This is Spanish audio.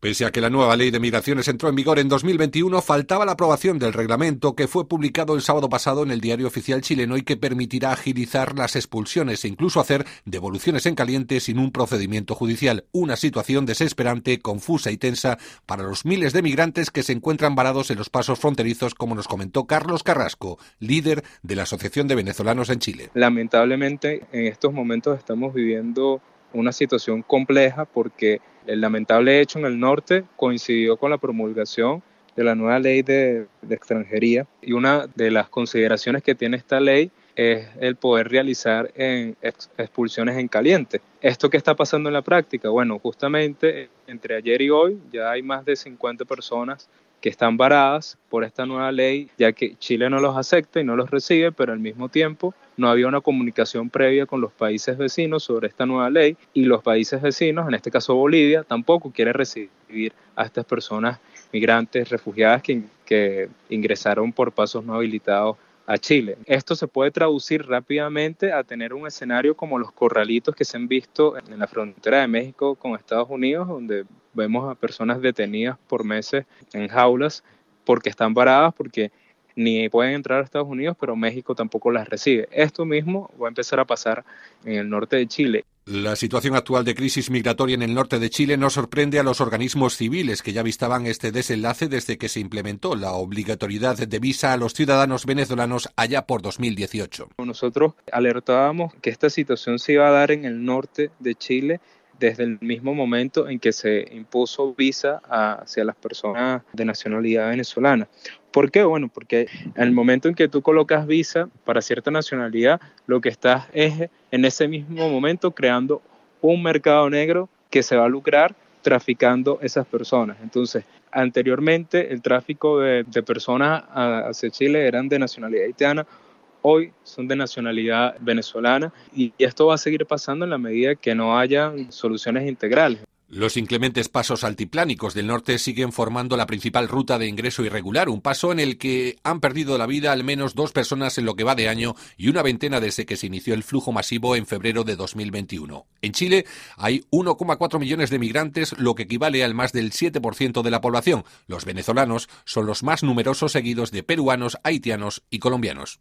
Pese a que la nueva ley de migraciones entró en vigor en 2021, faltaba la aprobación del reglamento que fue publicado el sábado pasado en el diario oficial chileno y que permitirá agilizar las expulsiones e incluso hacer devoluciones en caliente sin un procedimiento judicial. Una situación desesperante, confusa y tensa para los miles de migrantes que se encuentran varados en los pasos fronterizos, como nos comentó Carlos Carrasco, líder de la Asociación de Venezolanos en Chile. Lamentablemente, en estos momentos estamos viviendo una situación compleja porque el lamentable hecho en el norte coincidió con la promulgación de la nueva ley de, extranjería y una de las consideraciones que tiene esta ley es el poder realizar expulsiones en caliente. ¿Esto qué está pasando en la práctica? Bueno, justamente entre ayer y hoy ya hay más de 50 personas que están varadas por esta nueva ley, ya que Chile no los acepta y no los recibe, pero al mismo tiempo no había una comunicación previa con los países vecinos sobre esta nueva ley y los países vecinos, en este caso Bolivia, tampoco quiere recibir a estas personas migrantes, refugiadas que, que ingresaron por pasos no habilitados a Chile. Esto se puede traducir rápidamente a tener un escenario como los corralitos que se han visto en la frontera de México con Estados Unidos, donde vemos a personas detenidas por meses en jaulas porque están paradas, porque ni pueden entrar a Estados Unidos, pero México tampoco las recibe. Esto mismo va a empezar a pasar en el norte de Chile. La situación actual de crisis migratoria en el norte de Chile no sorprende a los organismos civiles que ya vistaban este desenlace desde que se implementó la obligatoriedad de visa a los ciudadanos venezolanos allá por 2018. Nosotros alertábamos que esta situación se iba a dar en el norte de Chile desde el mismo momento en que se impuso visa hacia las personas de nacionalidad venezolana. ¿Por qué? Bueno, porque en el momento en que tú colocas visa para cierta nacionalidad, lo que estás es en ese mismo momento creando un mercado negro que se va a lucrar traficando esas personas. Entonces, anteriormente el tráfico de, de personas hacia Chile eran de nacionalidad haitiana, hoy son de nacionalidad venezolana y esto va a seguir pasando en la medida que no haya soluciones integrales. Los inclementes pasos altiplánicos del norte siguen formando la principal ruta de ingreso irregular, un paso en el que han perdido la vida al menos dos personas en lo que va de año y una veintena desde que se inició el flujo masivo en febrero de 2021. En Chile hay 1,4 millones de migrantes, lo que equivale al más del 7% de la población. Los venezolanos son los más numerosos seguidos de peruanos, haitianos y colombianos.